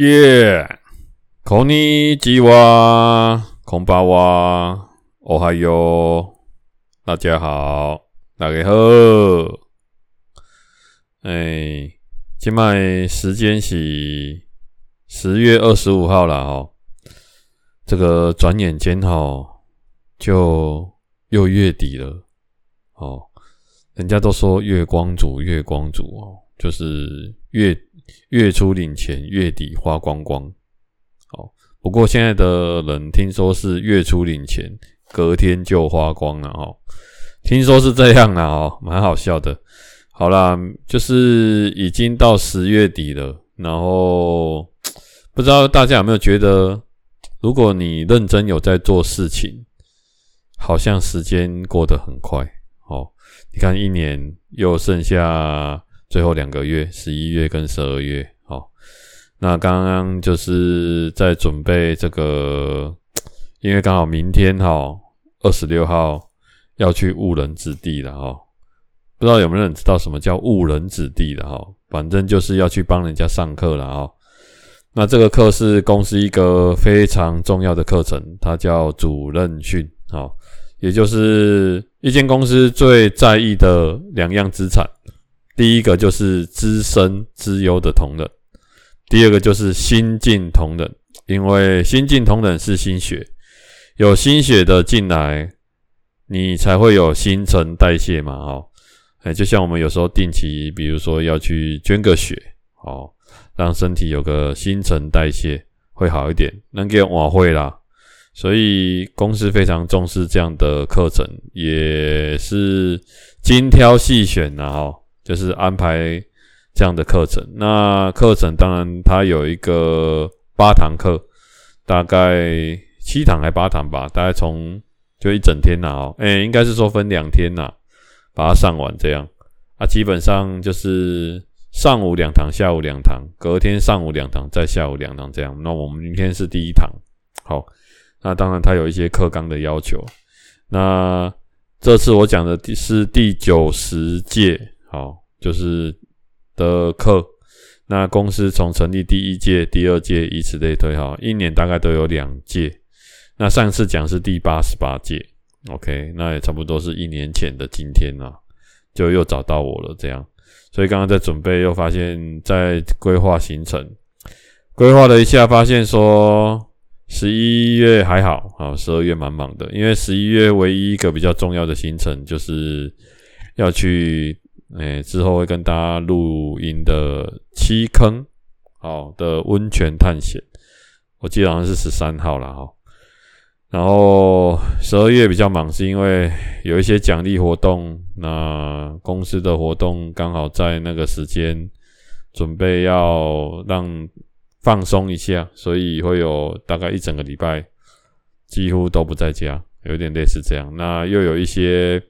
耶，こんにちは，こんばんは，おはよう，大家好，大家好。哎，现在时间是十月二十五号了哦。这个转眼间哈，就又月底了哦。人家都说月光族，月光族哦，就是月。 月初领钱，月底花光光。好，不过现在的人听说是月初领钱，隔天就花光了哦。听说是这样啦哦，蛮好笑的。好啦，就是已经到十月底了，然后不知道大家有没有觉得，如果你认真有在做事情，好像时间过得很快哦。你看，一年又剩下。最后两个月，十一月跟十二月，好，那刚刚就是在准备这个，因为刚好明天哈，二十六号要去误人子弟了哈，不知道有没有人知道什么叫误人子弟的哈？反正就是要去帮人家上课了哈。那这个课是公司一个非常重要的课程，它叫主任训，好，也就是一间公司最在意的两样资产。第一个就是资深资优的同仁，第二个就是新进同仁，因为新进同仁是心血，有心血的进来，你才会有新陈代谢嘛，哦，哎，就像我们有时候定期，比如说要去捐个血，哦，让身体有个新陈代谢会好一点，能给晚会啦，所以公司非常重视这样的课程，也是精挑细选的哈。就是安排这样的课程，那课程当然它有一个八堂课，大概七堂还八堂吧，大概从就一整天呐哦，诶，应该是说分两天呐，把它上完这样啊，基本上就是上午两堂，下午两堂，隔天上午两堂，再下午两堂这样。那我们明天是第一堂，好，那当然它有一些课纲的要求。那这次我讲的第是第九十届。好，就是的课，那公司从成立第一届、第二届，以此类推，哈，一年大概都有两届。那上次讲是第八十八届，OK，那也差不多是一年前的今天啊，就又找到我了，这样。所以刚刚在准备，又发现，在规划行程，规划了一下，发现说十一月还好，啊，十二月蛮忙的，因为十一月唯一一个比较重要的行程就是要去。哎，之后会跟大家录音的七坑，好的温泉探险，我记得好像是十三号了哈。然后十二月比较忙，是因为有一些奖励活动，那公司的活动刚好在那个时间，准备要让放松一下，所以会有大概一整个礼拜几乎都不在家，有点类似这样。那又有一些。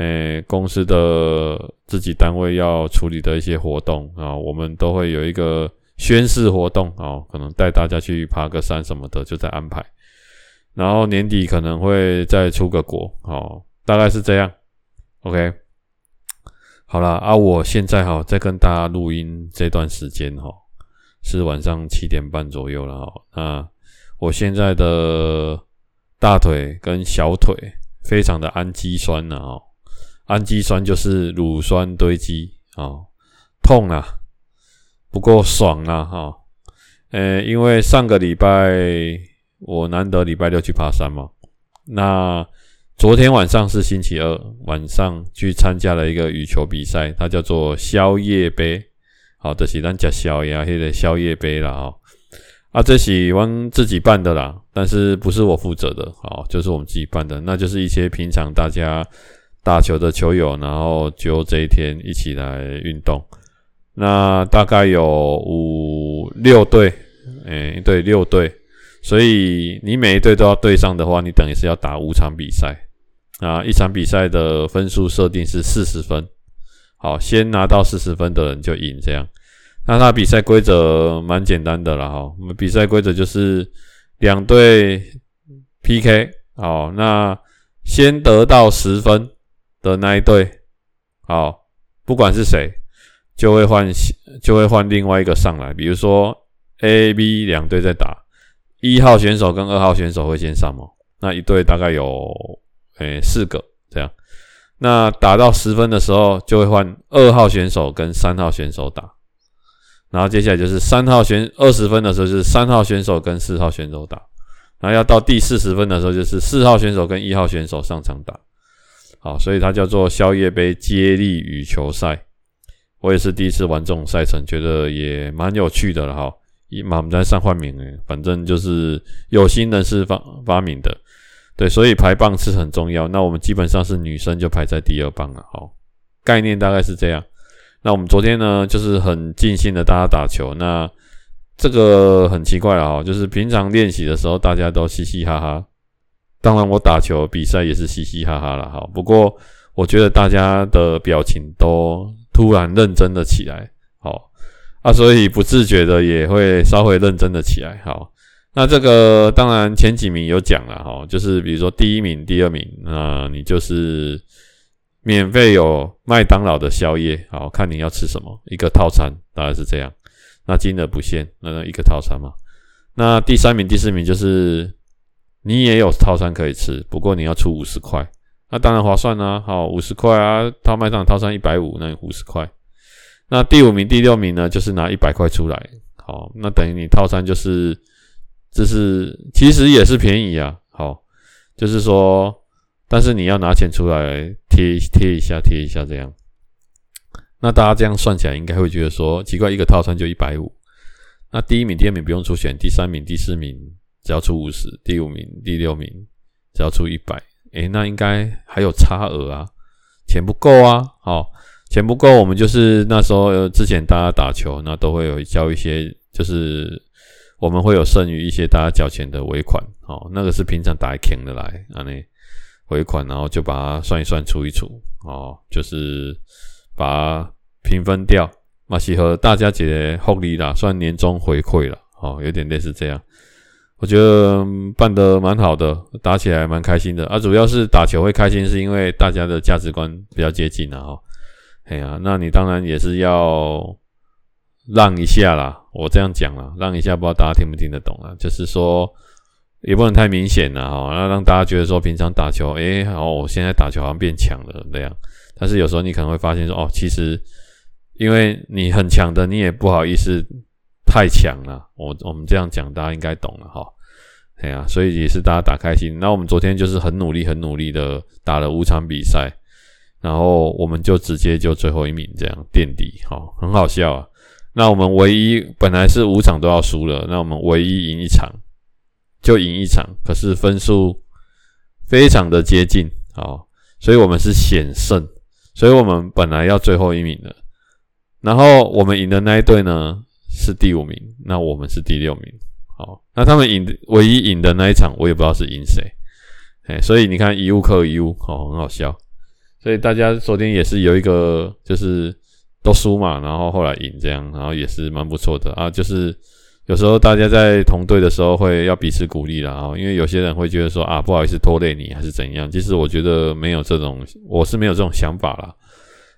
诶、公司的自己单位要处理的一些活动啊，我们都会有一个宣誓活动啊，可能带大家去爬个山什么的，就在安排。然后年底可能会再出个国，哦，大概是这样。OK，好啦，啊，我现在哈在跟大家录音这段时间哈是晚上七点半左右了哈，那我现在的大腿跟小腿非常的氨基酸呢哦。氨基酸就是乳酸堆积啊、痛啊，不过爽啊哈，呃、因为上个礼拜我难得礼拜六去爬山嘛，那昨天晚上是星期二晚上去参加了一个羽球比赛，它叫做宵夜杯，好的，是咱吃宵夜迄个宵夜杯啦哦，啊，这是我们自己办的啦，但是不是我负责的，好，就是我们自己办的，那就是一些平常大家。打球的球友，然后就这一天一起来运动。那大概有五六队，诶，对，六队。所以你每一队都要对上的话，你等于是要打五场比赛啊。一场比赛的分数设定是四十分，好，先拿到四十分的人就赢。这样，那他比赛规则蛮简单的啦，哈。我们比赛规则就是两队 PK，好，那先得到十分。的那一队，好，不管是谁，就会换就会换另外一个上来。比如说，A、B 两队在打，一号选手跟二号选手会先上嘛，那一队大概有诶、四个这样。那打到十分的时候，就会换二号选手跟三号选手打，然后接下来就是三号选二十分的时候，就是三号选手跟四号选手打，然后要到第四十分的时候，就是四号选手跟一号选手上场打。好，所以它叫做宵夜杯接力羽球赛。我也是第一次玩这种赛程，觉得也蛮有趣的了哈。一马我们在上换名，反正就是有心人士发发明的。对，所以排棒是很重要。那我们基本上是女生就排在第二棒了，好，概念大概是这样。那我们昨天呢，就是很尽兴的大家打球。那这个很奇怪了哈，就是平常练习的时候大家都嘻嘻哈哈，当然我打球比赛也是嘻嘻哈哈了哈。不过我觉得大家的表情都突然认真的起来，好啊，所以不自觉的也会稍微认真的起来，好。那这个当然前几名有奖了哈，就是比如说第一名、第二名，那你就是免费有麦当劳的宵夜，好，看你要吃什么，一个套餐大概是这样，那金额不限，那一个套餐嘛。那第三名、第四名就是你也有套餐可以吃，不过你要出五十块，那当然划算啊，好，五十块啊，套麦当劳套餐一百五，那五十块。那第五名、第六名呢，就是拿一百块出来，好，那等于你套餐就是。这是其实也是便宜啊，好，就是说，但是你要拿钱出来贴贴一下贴一下这样，那大家这样算起来应该会觉得说奇怪，一个套餐就一百五，那第一名、第二名不用出钱，第三名、第四名只要出五十，第五名、第六名只要出一百，诶，那应该还有差额啊，钱不够啊，好，钱不够，我们就是那时候之前大家打球，那都会有交一些就是。我们会有剩余一些大家缴钱的尾款，哦，那个是平常打开的来，啊，那尾款，然后就把它算一算，除一除，哦，就是把它平分掉，嘛是和大家节福利啦，算年终回馈了，哦，有点类似这样，我觉得办得蛮好的，打起来蛮开心的，啊，主要是打球会开心，是因为大家的价值观比较接近啊，哈，哎呀，那你当然也是要。让一下啦，我这样讲啦，让一下，不知道大家听不听得懂啊？就是说，也不能太明显了哈，那让大家觉得说，平常打球，诶，好，我现在打球好像变强了这样。但是有时候你可能会发现说，哦，其实因为你很强的，你也不好意思太强了。我我们这样讲，大家应该懂了哈。对啊，所以也是大家打开心。那我们昨天就是很努力、很努力的打了五场比赛，然后我们就直接就最后一名这样垫底，好，很好笑啊。那我们唯一本来是五场都要输了，那我们唯一赢一场就赢一场，可是分数非常的接近，好，所以我们是险胜，所以我们本来要最后一名的，然后我们赢的那一队呢是第五名，那我们是第六名，好，那他们赢唯一赢的那一场我也不知道是赢谁，哎，所以你看一物克一物，好，很好笑，所以大家昨天也是有一个就是。都输嘛，然后后来赢这样，然后也是蛮不错的啊。就是有时候大家在同队的时候会要彼此鼓励啦，啊，因为有些人会觉得说啊，不好意思拖累你还是怎样。其实我觉得没有这种，我是没有这种想法啦。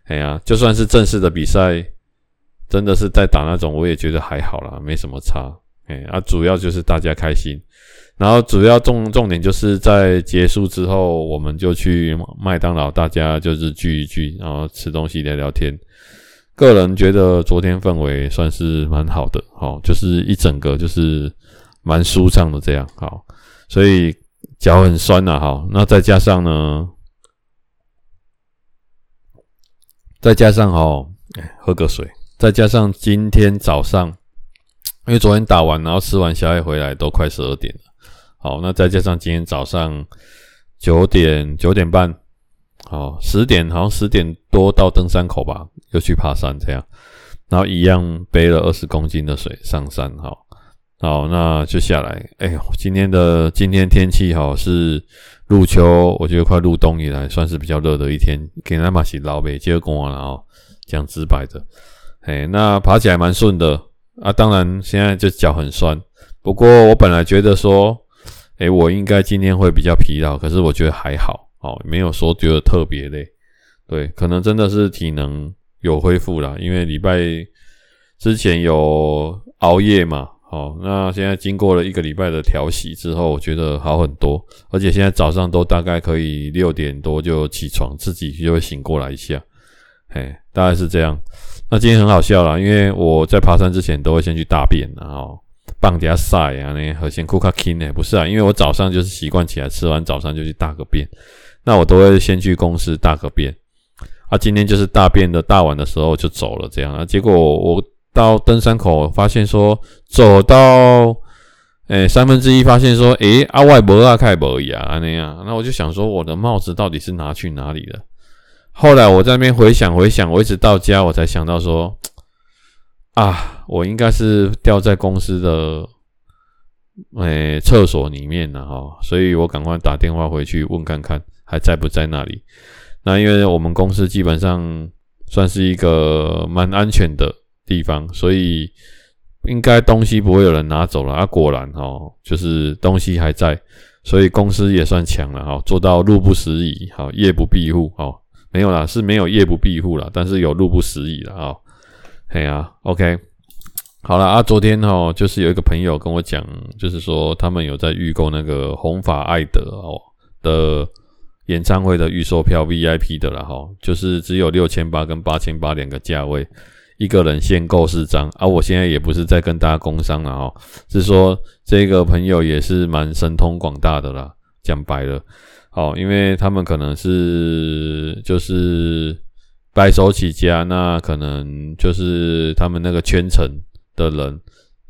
哎呀，就算是正式的比赛，真的是在打那种，我也觉得还好啦，没什么差。哎啊，主要就是大家开心，然后主要重重点就是在结束之后，我们就去麦当劳，大家就是聚一聚，然后吃东西聊聊天。个人觉得昨天氛围算是蛮好的，好，就是一整个就是蛮舒畅的这样，好，所以脚很酸呐，好，那再加上呢，再加上哦，喝个水，再加上今天早上，因为昨天打完，然后吃完宵夜回来都快十二点了，好，那再加上今天早上九点九点半。好，十点好像十点多到登山口吧，又去爬山这样，然后一样背了二十公斤的水上山。好，好，那就下来。哎呦，今天的今天天气好是入秋，我觉得快入冬以来算是比较热的一天。给他马西老北接工完了哦，讲直白的，哎，那爬起来蛮顺的啊。当然现在就脚很酸，不过我本来觉得说，哎，我应该今天会比较疲劳，可是我觉得还好。哦，没有说觉得特别累，对，可能真的是体能有恢复了，因为礼拜之前有熬夜嘛，好，那现在经过了一个礼拜的调息之后，我觉得好很多，而且现在早上都大概可以六点多就起床，自己就会醒过来一下，嘿，大概是这样。那今天很好笑啦，因为我在爬山之前都会先去大便，然后棒底下晒啊，那和先库卡 king 呢，不是啊，因为我早上就是习惯起来吃完早餐就去大个便，那我都会先去公司大个便，啊，今天就是大便的大完的时候就走了这样啊，结果我。到登山口，发现说走到诶、欸、三分之一，发现说诶阿外伯阿开伯呀那样，那我就想说我的帽子到底是拿去哪里了？后来我在那边回想回想，我一直到家我才想到说 啊，我应该是掉在公司的诶厕、所里面了哈，所以我赶快打电话回去问看看还在不在那里。那因为我们公司基本上算是一个蛮安全的。地方，所以应该东西不会有人拿走了啊！果然哦，就是东西还在，所以公司也算强了哈，做到路不拾遗，好夜不闭户哦，没有啦，是没有夜不闭户啦，但是有路不拾遗了啊。嘿啊，OK，好了啊，昨天哦，就是有一个朋友跟我讲，就是说他们有在预购那个红发艾德哦的演唱会的预售票 VIP 的了哈，就是只有六千八跟八千八两个价位。一个人限购四张啊！我现在也不是在跟大家工商了哦，是说这个朋友也是蛮神通广大的啦。讲白了，好，因为他们可能是就是白手起家，那可能就是他们那个圈层的人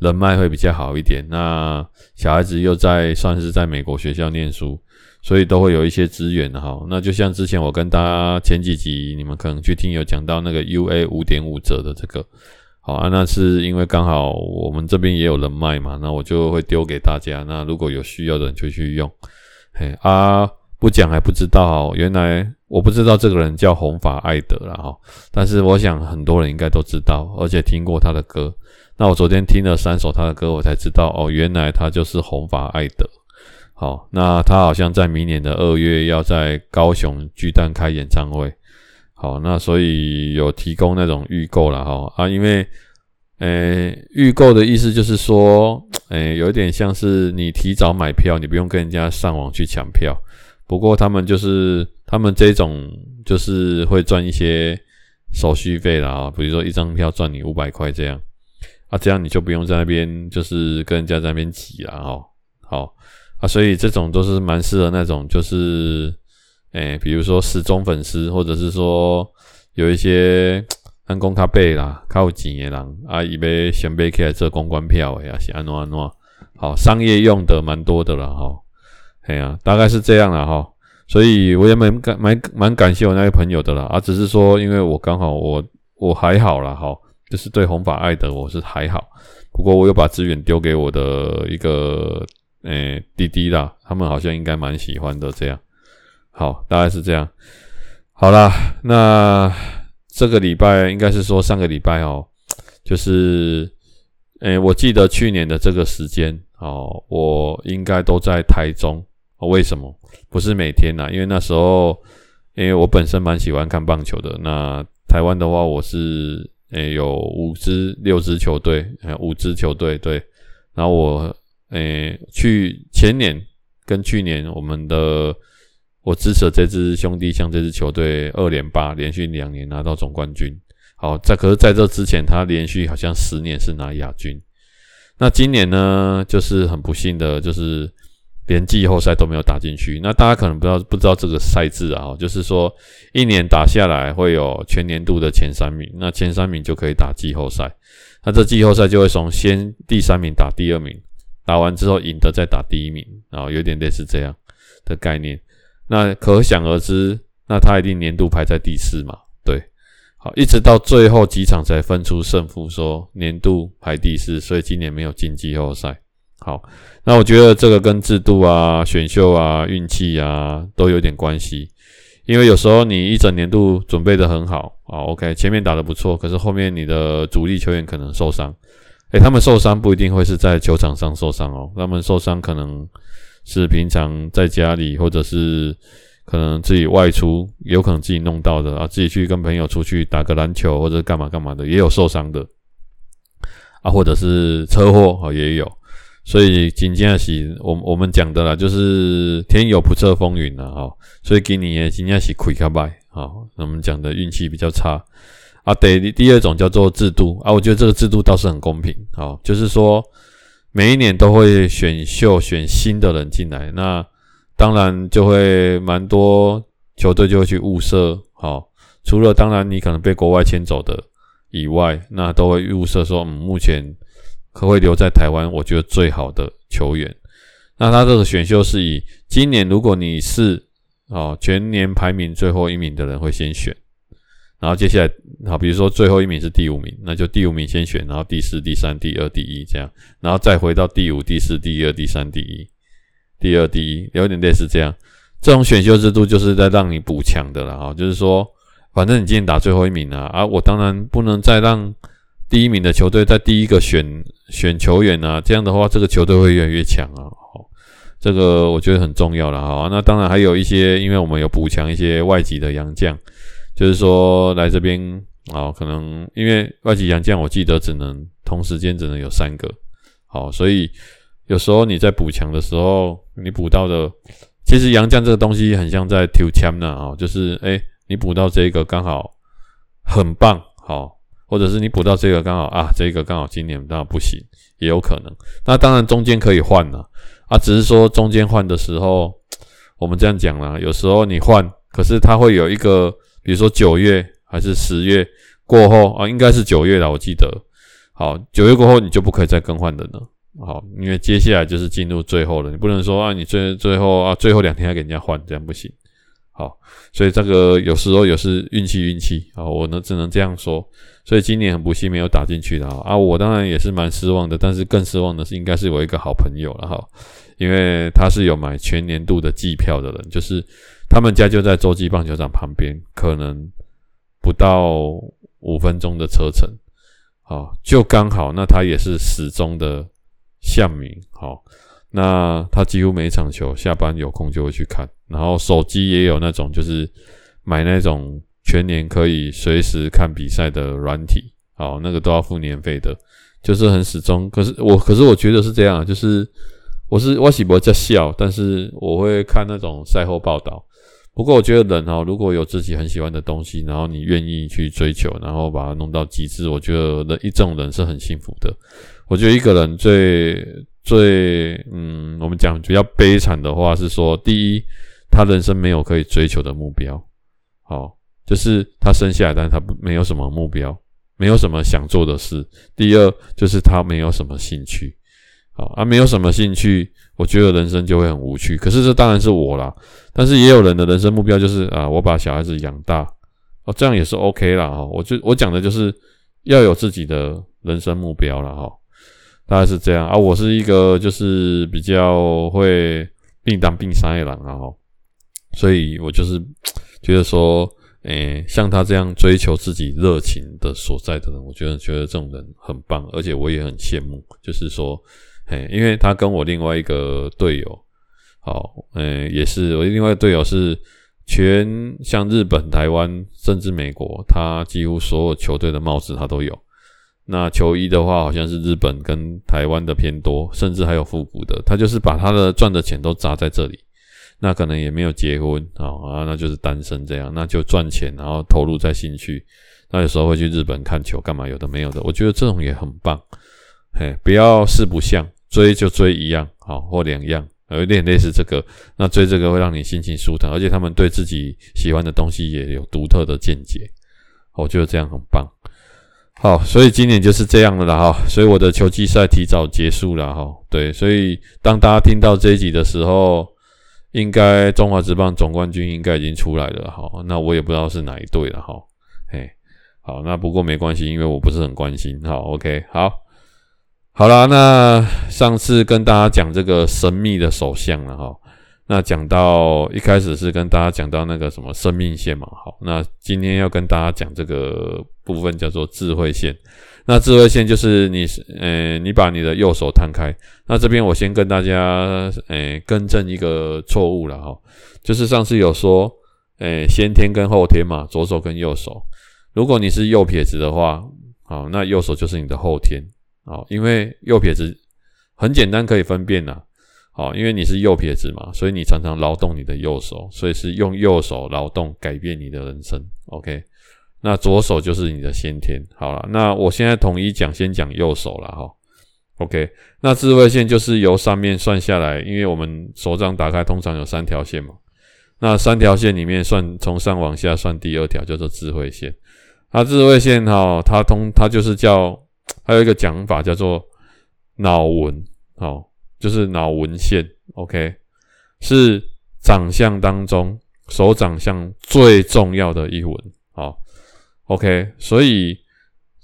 人脉会比较好一点。那小孩子又在算是在美国学校念书。所以都会有一些资源哈，那就像之前我跟大家前几集你们可能去听有讲到那个 UA 五点五折的这个，好啊，那是因为刚好我们这边也有人脉嘛，那我就会丢给大家，那如果有需要的人就去用，嘿啊，不讲还不知道，原来我不知道这个人叫红发艾德了哈，但是我想很多人应该都知道，而且听过他的歌，那我昨天听了三首他的歌，我才知道哦，原来他就是红发艾德。好，那他好像在明年的二月要在高雄巨蛋开演唱会。好，那所以有提供那种预购了哈啊，因为诶预购的意思就是说，诶有一点像是你提早买票，你不用跟人家上网去抢票。不过他们就是他们这种就是会赚一些手续费啦啊，比如说一张票赚你五百块这样啊，这样你就不用在那边就是跟人家在那边挤了哈。好。啊，所以这种都是蛮适合那种，就是，诶、比如说死忠粉丝，或者是说有一些安公卡贝啦，靠钱的人啊，以为先买起来做公关票呀，是安怎安怎，好，商业用的蛮多的了哈，哎呀，大概是这样了哈，所以我也蛮感蛮蛮感谢我那位朋友的啦，啊，只是说因为我刚好我我还好啦哈，就是对红发艾德我是还好，不过我又把资源丢给我的一个。诶、欸，滴滴啦，他们好像应该蛮喜欢的。这样，好，大概是这样。好啦，那这个礼拜应该是说上个礼拜哦，就是，诶、我记得去年的这个时间哦，我应该都在台中。为什么？不是每天呐，因为那时候，因为我本身蛮喜欢看棒球的。那台湾的话，我是诶、有五支、六支球队，五支球队对，然后我。诶、去前年跟去年，我们的我支持这支兄弟像这支球队二连霸，连续两年拿到总冠军。好，在可是在这之前，他连续好像十年是拿亚军。那今年呢，就是很不幸的，就是连季后赛都没有打进去。那大家可能不知道不知道这个赛制啊，就是说一年打下来会有全年度的前三名，那前三名就可以打季后赛。那这季后赛就会从先第三名打第二名。打完之后赢的再打第一名，然后有点类似这样的概念。那可想而知，那他一定年度排在第四嘛？对，好，一直到最后几场才分出胜负，说年度排第四，所以今年没有进季后赛。好，那我觉得这个跟制度啊、选秀啊、运气啊都有点关系。因为有时候你一整年度准备得很好啊，OK，前面打得不错，可是后面你的主力球员可能受伤。诶、他们受伤不一定会是在球场上受伤哦，他们受伤可能是平常在家里，或者是可能自己外出，有可能自己弄到的啊，自己去跟朋友出去打个篮球或者干嘛干嘛的，也有受伤的啊，或者是车祸啊也有。所以今天是我我们讲的啦，就是天有不测风云了哈。所以今年今天是亏卡败啊，我们讲的运气比较差啊。第第二种叫做制度啊，我觉得这个制度倒是很公平啊，就是说每一年都会选秀选新的人进来，那当然就会蛮多球队就会去物色好，除了当然你可能被国外签走的以外，那都会物色说嗯目前。可会留在台湾？我觉得最好的球员，那他这个选秀是以今年如果你是哦全年排名最后一名的人会先选，然后接下来好，比如说最后一名是第五名，那就第五名先选，然后第四、第三、第二、第一这样，然后再回到第五、第四、第二、第三、第一、第二、第一，有点类似这样。这种选秀制度就是在让你补强的了哈，就是说反正你今天打最后一名啊，啊，我当然不能再让。第一名的球队在第一个选选球员啊，这样的话，这个球队会越来越强啊。好，这个我觉得很重要了哈。那当然还有一些，因为我们有补强一些外籍的洋将，就是说来这边啊，可能因为外籍洋将，我记得只能同时间只能有三个。好，所以有时候你在补强的时候，你补到的，其实洋将这个东西很像在抽签呢啊，就是诶，你补到这个刚好很棒，好。或者是你补到这个刚好啊，这个刚好今年当然不行，也有可能。那当然中间可以换了啊，只是说中间换的时候，我们这样讲啦，有时候你换，可是它会有一个，比如说九月还是十月过后啊，应该是九月了，我记得。好，九月过后你就不可以再更换的了。好，因为接下来就是进入最后了，你不能说啊，你最最后啊，最后两天还给人家换，这样不行。好，所以这个有时候也是运气运气啊，我呢只能这样说。所以今年很不幸没有打进去的啊，我当然也是蛮失望的，但是更失望的是应该是我一个好朋友了哈，因为他是有买全年度的季票的人，就是他们家就在洲际棒球场旁边，可能不到五分钟的车程，好，就刚好，那他也是死忠的象迷，好。那他几乎每场球下班有空就会去看，然后手机也有那种就是买那种全年可以随时看比赛的软体，好，那个都要付年费的，就是很始终。可是我，可是我觉得是这样，就是我是我喜不在笑，但是我会看那种赛后报道。不过我觉得人哦，如果有自己很喜欢的东西，然后你愿意去追求，然后把它弄到极致，我觉得人一种人是很幸福的。我觉得一个人最最嗯，我们讲比较悲惨的话是说，第一，他人生没有可以追求的目标，好，就是他生下来，但是他没有什么目标，没有什么想做的事。第二，就是他没有什么兴趣，好啊，没有什么兴趣，我觉得人生就会很无趣。可是这当然是我啦，但是也有人的人生目标就是啊，我把小孩子养大，哦，这样也是 OK 啦。哈。我就我讲的就是要有自己的人生目标了哈。大概是这样啊，我是一个就是比较会并当并塞的人啊，所以我就是觉得说，诶、像他这样追求自己热情的所在的人，我觉得觉得这种人很棒，而且我也很羡慕。就是说，诶，因为他跟我另外一个队友，好，诶，也是我另外队友是全像日本、台湾甚至美国，他几乎所有球队的帽子他都有。那球衣的话，好像是日本跟台湾的偏多，甚至还有复古的。他就是把他的赚的钱都砸在这里，那可能也没有结婚啊啊，那就是单身这样，那就赚钱，然后投入在兴趣。那有时候会去日本看球，干嘛有的没有的。我觉得这种也很棒，嘿，不要四不像，追就追一样，好或两样，有一点类似这个。那追这个会让你心情舒坦，而且他们对自己喜欢的东西也有独特的见解，我觉得这样很棒。好，所以今年就是这样的了哈，所以我的球季赛提早结束了哈。对，所以当大家听到这一集的时候，应该中华职棒总冠军应该已经出来了哈。那我也不知道是哪一队了哈。嘿，好，那不过没关系，因为我不是很关心。好，OK，好，好啦，那上次跟大家讲这个神秘的首相了哈。那讲到一开始是跟大家讲到那个什么生命线嘛，好，那今天要跟大家讲这个部分叫做智慧线。那智慧线就是你，呃，你把你的右手摊开。那这边我先跟大家，呃，更正一个错误了哈，就是上次有说，呃，先天跟后天嘛，左手跟右手。如果你是右撇子的话，好，那右手就是你的后天。哦，因为右撇子很简单可以分辨呐，好，因为你是右撇子嘛，所以你常常劳动你的右手，所以是用右手劳动改变你的人生。OK，那左手就是你的先天。好了，那我现在统一讲，先讲右手了哈。OK，那智慧线就是由上面算下来，因为我们手掌打开通常有三条线嘛，那三条线里面算从上往下算第二条叫做智慧线。它智慧线哈，它通它就是叫还有一个讲法叫做脑纹，好，就是脑纹线。OK，是长相当中手长相最重要的一纹。好，OK，所以。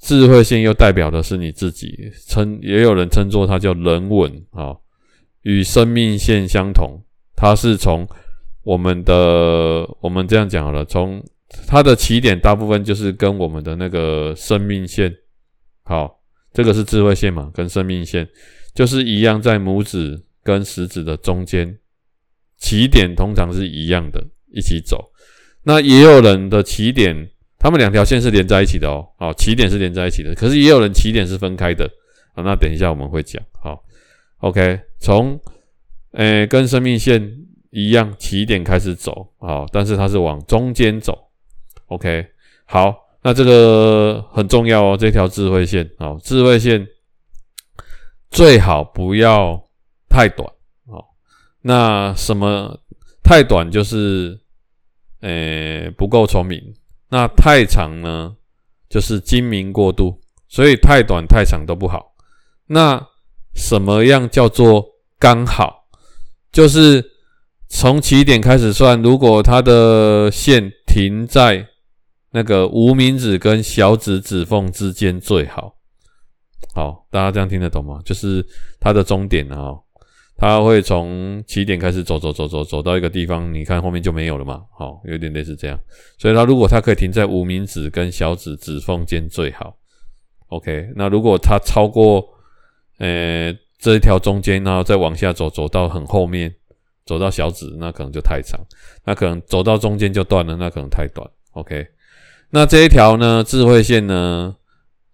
智慧线又代表的是你自己，称也有人称作它叫人纹啊，与生命线相同。它是从我们的，我们这样讲好了，从它的起点大部分就是跟我们的那个生命线，好，这个是智慧线嘛，跟生命线就是一样，在拇指跟食指的中间，起点通常是一样的，一起走。那也有人的起点。他们两条线是连在一起的哦，好，起点是连在一起的，可是也有人起点是分开的，好，那等一下我们会讲，好，OK，从，诶，跟生命线一样，起点开始走，好，但是它是往中间走，OK，好，那这个很重要哦，这条智慧线，好，智慧线最好不要太短，好，那什么太短就是，诶，不够聪明。那太长呢，就是精明过度，所以太短太长都不好。那什么样叫做刚好？就是从起点开始算，如果它的线停在那个无名指跟小指指缝之间最好。好，大家这样听得懂吗？就是它的终点啊。它会从起点开始走走走走走到一个地方，你看后面就没有了嘛，好，有点类似这样。所以它如果它可以停在无名指跟小指指缝间最好。OK，那如果它超过呃这一条中间，然后再往下走，走到很后面，走到小指，那可能就太长。那可能走到中间就断了，那可能太短。OK，那这一条呢，智慧线呢，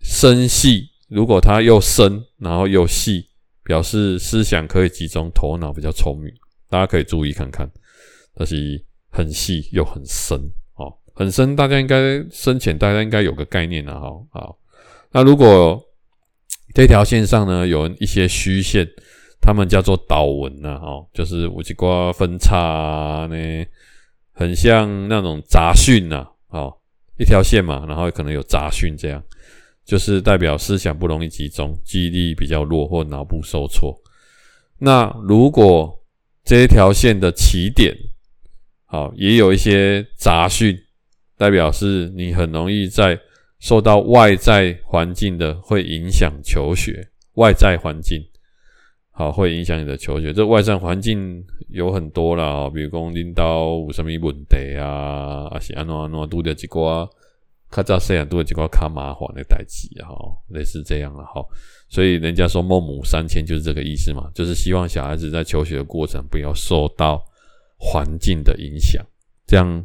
深细，如果它又深，然后又细。表示思想可以集中，头脑比较聪明，大家可以注意看看。但是很细又很深，哦，很深，大家应该深浅，大家应该有个概念了，哈，好。那如果这条线上呢，有一些虚线，他们叫做导纹呐，哦，就是有一些分叉呢，很像那种杂讯呐，哦，一条线嘛，然后可能有杂讯这样。就是代表思想不容易集中，记忆力比较弱或脑部受挫。那如果这一条线的起点，好，也有一些杂讯，代表是你很容易在受到外在环境的会影响求学。外在环境，好，会影响你的求学。这外在环境有很多啦，哦，比如讲领导有什么问题啊，还是安怎安怎拄着几个。他知道这样都会几块卡麻烦的代志哈，类似这样了哈，所以人家说孟母三迁就是这个意思嘛，就是希望小孩子在求学的过程不要受到环境的影响，这样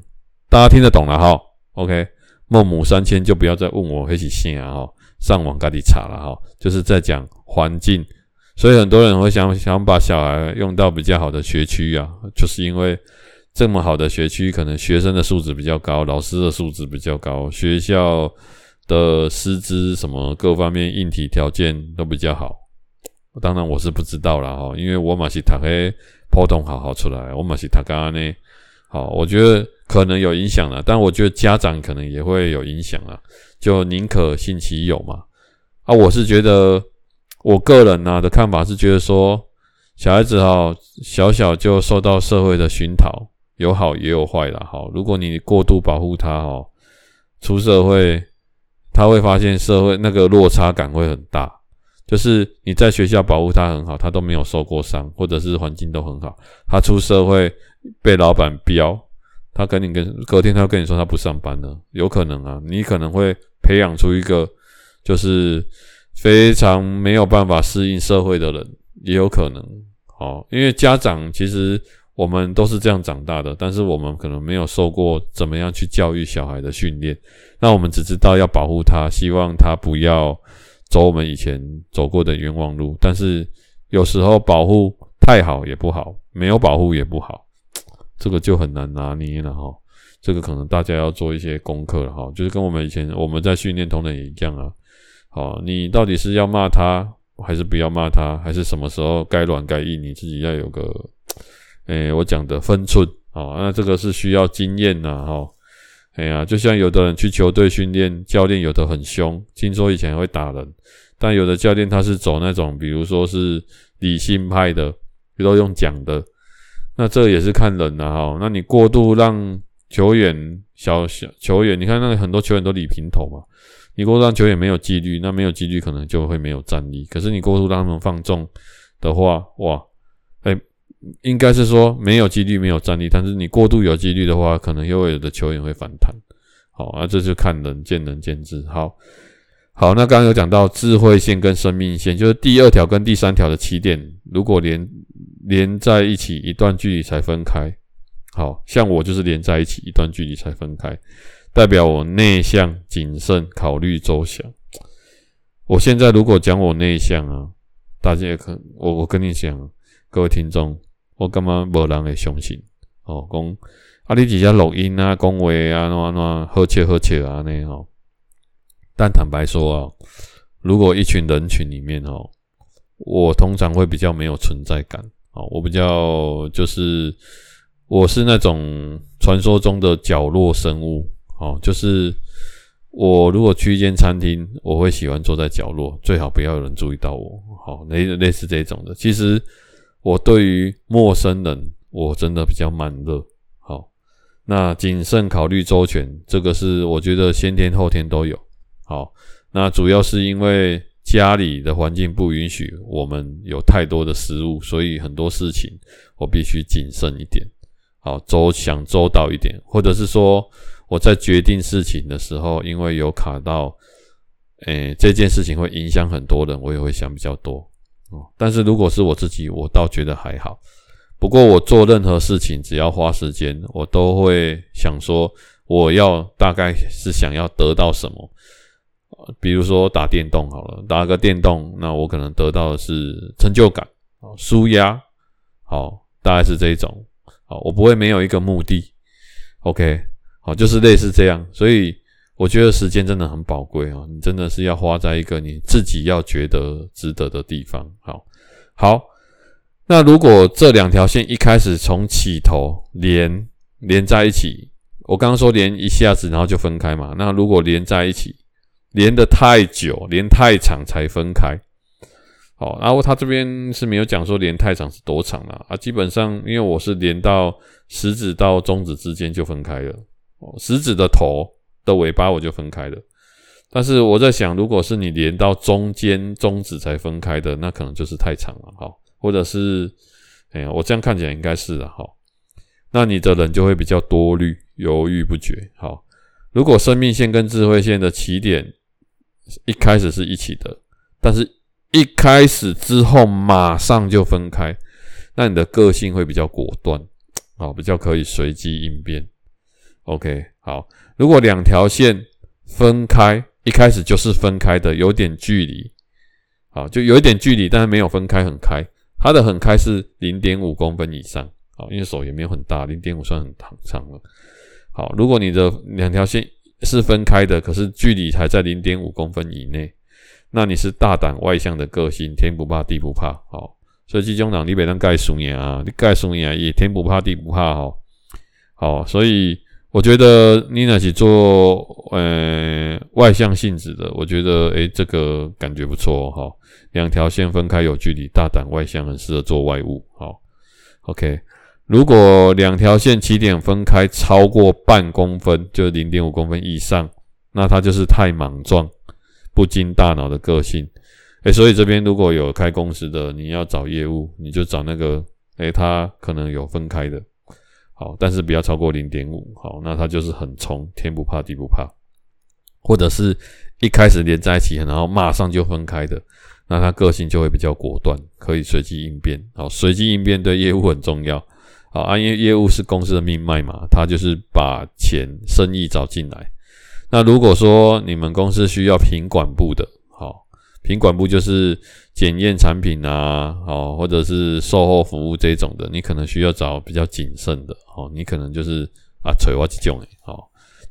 大家听得懂了哈。OK，孟母三迁就不要再问我黑起线啊哈，上网赶紧查了哈，就是在讲环境，所以很多人会想想把小孩用到比较好的学区啊，就是因为。这么好的学区，可能学生的素质比较高，老师的素质比较高，学校的师资什么各方面硬体条件都比较好。当然我是不知道啦哈，因为我嘛是读个普通好好出来，我嘛是读个呢。好，我觉得可能有影响了，但我觉得家长可能也会有影响啊，就宁可信其有嘛。啊，我是觉得我个人呢、的看法是觉得说，小孩子哈小小就受到社会的熏陶。有好也有坏啦，好，如果你过度保护他哦，出社会他会发现社会那个落差感会很大。就是你在学校保护他很好，他都没有受过伤，或者是环境都很好，他出社会被老板飙，他跟你跟隔天他跟你说他不上班了，有可能啊，你可能会培养出一个就是非常没有办法适应社会的人，也有可能。好，因为家长其实。我们都是这样长大的，但是我们可能没有受过怎么样去教育小孩的训练。那我们只知道要保护他，希望他不要走我们以前走过的冤枉路。但是有时候保护太好也不好，没有保护也不好，这个就很难拿捏了哈。这个可能大家要做一些功课了哈，就是跟我们以前我们在训练同仁一样啊。好，你到底是要骂他，还是不要骂他，还是什么时候该软该硬，你自己要有个，诶，我讲的分寸啊。那这个是需要经验呐，哈。哎呀，就像有的人去球队训练，教练有的很凶，听说以前会打人，但有的教练他是走那种，比如说是理性派的，都用讲的，那这也是看人呐，哈。那你过度让球员小小球员，你看那个很多球员都理平头嘛，你过度让球员没有纪律，那没有纪律可能就会没有战力。可是你过度让他们放纵的话，哇，应该是说没有几率没有战力，但是你过度有几率的话，可能又会有的球员会反弹。好，那这就看人见仁见智。好，好，那刚刚有讲到智慧线跟生命线，就是第二条跟第三条的起点，如果连连在一起一段距离才分开。好像我就是连在一起一段距离才分开，代表我内向、谨慎、考虑周详。我现在如果讲我内向啊，大家也可我我跟你讲，各位听众，我干嘛没人会相信？哦，讲啊，你几下录音啊，讲话啊，那那呵切呵切啊那哦。但坦白说啊，如果一群人群里面哦，我通常会比较没有存在感。哦，我比较就是。我是那种传说中的角落生物，哦，就是我如果去一间餐厅，我会喜欢坐在角落，最好不要有人注意到我，好，类类似这种的。其实我对于陌生人，我真的比较慢热，好，那谨慎考虑周全，这个是我觉得先天后天都有，好，那主要是因为家里的环境不允许我们有太多的失误，所以很多事情我必须谨慎一点。好，周想周到一点，或者是说我在决定事情的时候，因为有卡到，诶、这件事情会影响很多人，我也会想比较多哦。但是如果是我自己，我倒觉得还好。不过我做任何事情，只要花时间，我都会想说，我要大概是想要得到什么。比如说打电动好了，打个电动，那我可能得到的是成就感，啊，舒压，好，大概是这一种。好，我不会没有一个目的，OK，好，就是类似这样，所以我觉得时间真的很宝贵哦，你真的是要花在一个你自己要觉得值得的地方。好，好，那如果这两条线一开始从起头连连在一起，我刚刚说连一下子然后就分开嘛，那如果连在一起，连得太久，连太长才分开。好，然后他这边是没有讲说连太长是多长啦啊，基本上因为我是连到食指到中指之间就分开了，哦，食指的头的尾巴我就分开了，但是我在想，如果是你连到中间中指才分开的，那可能就是太长了，哈，或者是，哎呀，我这样看起来应该是的，哈，那你的人就会比较多虑、犹豫不决，好，如果生命线跟智慧线的起点一开始是一起的，但是。一开始之后马上就分开，那你的个性会比较果断，好，比较可以随机应变。OK，好，如果两条线分开，一开始就是分开的，有点距离，好，就有一点距离，但是没有分开很开，它的很开是零点五公分以上，好，因为手也没有很大，零点五算很长了。好，如果你的两条线是分开的，可是距离还在零点五公分以内。那你是大胆外向的个性，天不怕地不怕，好，所以这种人你别当盖输赢啊，你盖输赢也天不怕地不怕，好，好，所以我觉得你那是做呃外向性质的，我觉得诶、这个感觉不错哈，两条线分开有距离，大胆外向，很适合做外务，好，OK，如果两条线起点分开超过半公分，就是零点五公分以上，那他就是太莽撞。不经大脑的个性，诶，所以这边如果有开公司的，你要找业务，你就找那个，诶，他可能有分开的，好，但是不要超过零点五，好，那他就是很冲，天不怕地不怕，或者是一开始连在一起，然后马上就分开的，那他个性就会比较果断，可以随机应变，好，随机应变对业务很重要，好，啊，因为业务是公司的命脉嘛，他就是把钱生意找进来。那如果说你们公司需要品管部的，品管部就是检验产品啊，哦，或者是售后服务这种的，你可能需要找比较谨慎的，哦，你可能就是啊，找我这种，哦，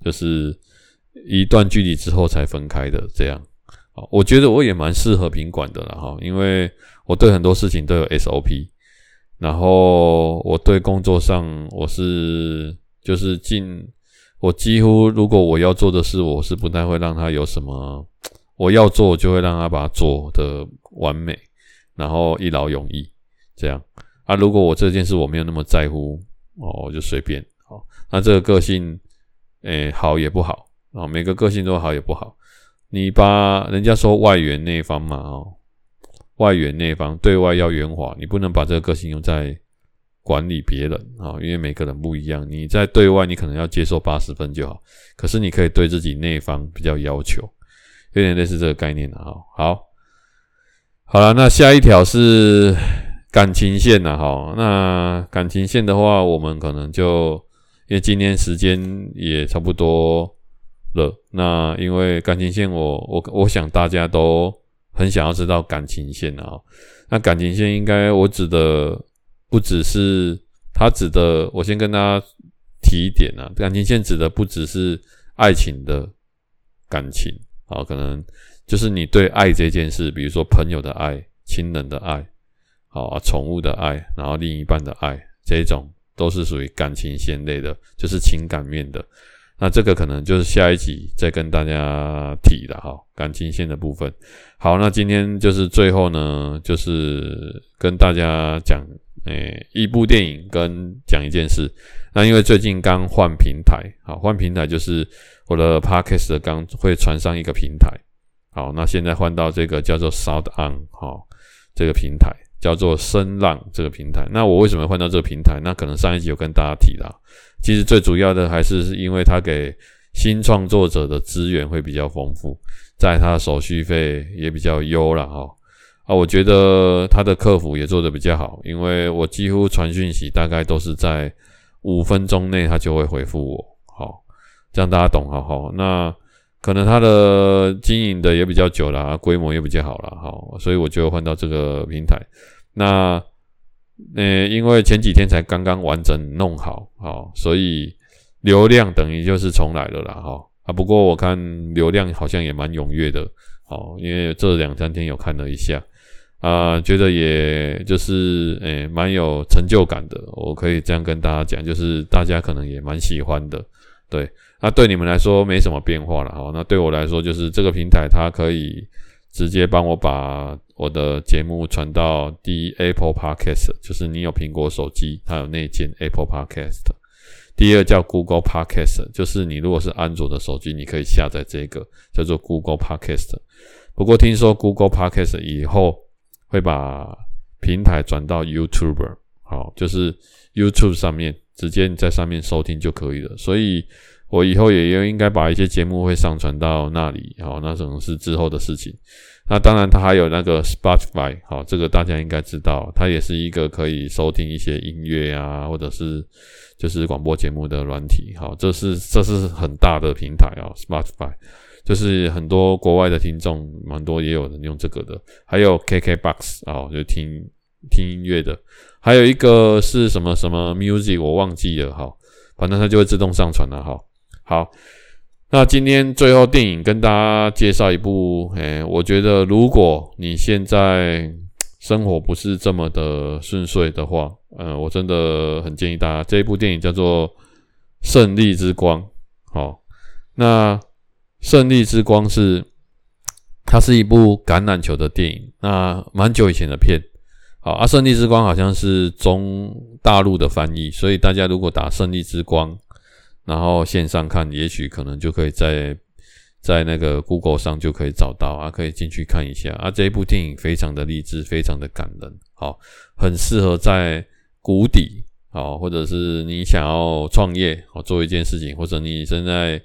就是一段距离之后才分开的这样。哦，我觉得我也蛮适合品管的了哈，因为我对很多事情都有 SOP，然后我对工作上我是就是尽我几乎如果我要做的事，我是不太会让他有什么。我要做，就会让他把它做的完美，然后一劳永逸，这样啊。如果我这件事我没有那么在乎，哦，我就随便。好，那这个个性，诶，好也不好啊。每个个性都好也不好。你把人家说外圆内方嘛，哦，外圆内方，对外要圆滑，你不能把这个个性用在管理别人啊，因为每个人不一样。你在对外，你可能要接受八十分就好，可是你可以对自己内方比较要求。有点类似这个概念的哈，好，好了，那下一条是感情线了哈。那感情线的话，我们可能就因为今天时间也差不多了。那因为感情线我，我我我想大家都很想要知道感情线啊。那感情线应该我指的不只是他指的，我先跟大家提一点啊，感情线指的不只是爱情的感情。好，可能就是你对爱这件事，比如说朋友的爱、亲人的爱，好啊，宠物的爱，然后另一半的爱，这种都是属于感情线类的，就是情感面的。那这个可能就是下一集再跟大家提的哈，感情线的部分。好，那今天就是最后呢，就是跟大家讲，诶，一部电影跟讲一件事。那因为最近刚换平台，好，换平台就是。我的 Podcast 刚会传上一个平台，好，那现在换到这个叫做 Sound On 哈，这个平台叫做声浪这个平台。那我为什么换到这个平台？那可能上一集有跟大家提到，其实最主要的还是是因为它给新创作者的资源会比较丰富，在它的手续费也比较优了哈。啊，我觉得他的客服也做得比较好，因为我几乎传讯息大概都是在五分钟内，他就会回复我。好这样大家懂，好好。那可能他的经营的也比较久了，规模也比较好了，好，所以我就换到这个平台。那呃，因为前几天才刚刚完整弄好，好，所以流量等于就是重来了啦，哈啊。不过我看流量好像也蛮踊跃的，好，因为这两三天有看了一下，啊，觉得也就是诶蛮有成就感的。我可以这样跟大家讲，就是大家可能也蛮喜欢的，对。那对你们来说没什么变化了哈，那对我来说就是这个平台，它可以直接帮我把我的节目传到第一 Apple Podcast，就是你有苹果手机，它有内建 Apple Podcast。第二叫 Google Podcast，就是你如果是安卓的手机，你可以下载这个叫做 Google Podcast。不过听说 Google Podcast 以后会把平台转到 YouTube，好，就是 YouTube 上面直接你在上面收听就可以了，所以。我以后也应应该把一些节目会上传到那里，好，那可能是之后的事情。那当然，它还有那个 Spotify，好，这个大家应该知道，它也是一个可以收听一些音乐啊，或者是就是广播节目的软体，好，这是这是很大的平台啊，Spotify，就是很多国外的听众，蛮多也有人用这个的，还有 KKBox 啊，就听听音乐的，还有一个是什么什么 Music，我忘记了，哈，反正它就会自动上传了，哈。好，那今天最后电影跟大家介绍一部，诶，我觉得如果你现在生活不是这么的顺遂的话，嗯，我真的很建议大家这一部电影叫做《胜利之光》。好，那《胜利之光》是它是一部橄榄球的电影，那蛮久以前的片。好，啊，《胜利之光》好像是中大陆的翻译，所以大家如果打《胜利之光》。然后线上看，也许可能就可以在在那个 Google 上就可以找到啊，可以进去看一下啊。这一部电影非常的励志，非常的感人，好，很适合在谷底，好，或者是你想要创业，好，做一件事情，或者你现在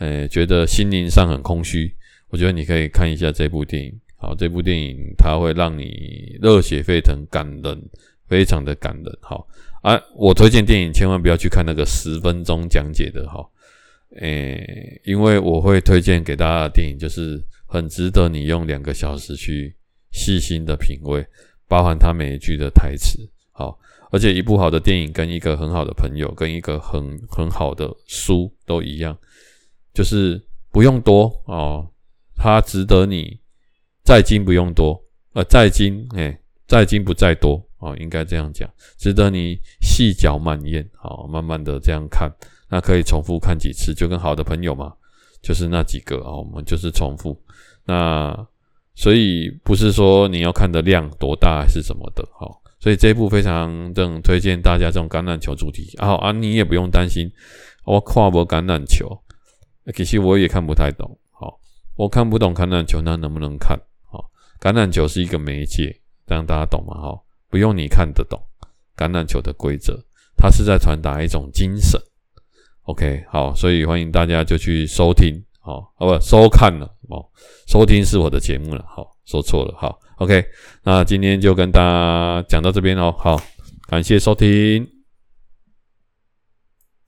呃觉得心灵上很空虚，我觉得你可以看一下这部电影，好，这部电影它会让你热血沸腾，感人，非常的感人，好。啊，我推荐电影千万不要去看那个十分钟讲解的哈，诶，因为我会推荐给大家的电影就是很值得你用两个小时去细心的品味，包含他每一句的台词。好，而且一部好的电影跟一个很好的朋友，跟一个很很好的书都一样，就是不用多哦，它值得你在精不用多，呃，在精哎，在精不在多哦，应该这样讲，值得你细嚼慢咽，好，慢慢的这样看，那可以重复看几次，就跟好的朋友嘛。就是那几个啊，我们就是重复。那所以不是说你要看的量多大还是什么的，好。所以这一部非常正推荐大家这种橄榄球主题。好啊，你也不用担心，我看不橄榄球，其实我也看不太懂。好，我看不懂橄榄球，那能不能看？好，橄榄球是一个媒介，让大家懂吗？好，不用你看得懂橄榄球的规则，它是在传达一种精神。OK，好，所以欢迎大家就去收听，好，哦不，收看了，哦，收听是我的节目了，好，说错了，好，OK，那今天就跟大家讲到这边哦，好，感谢收听。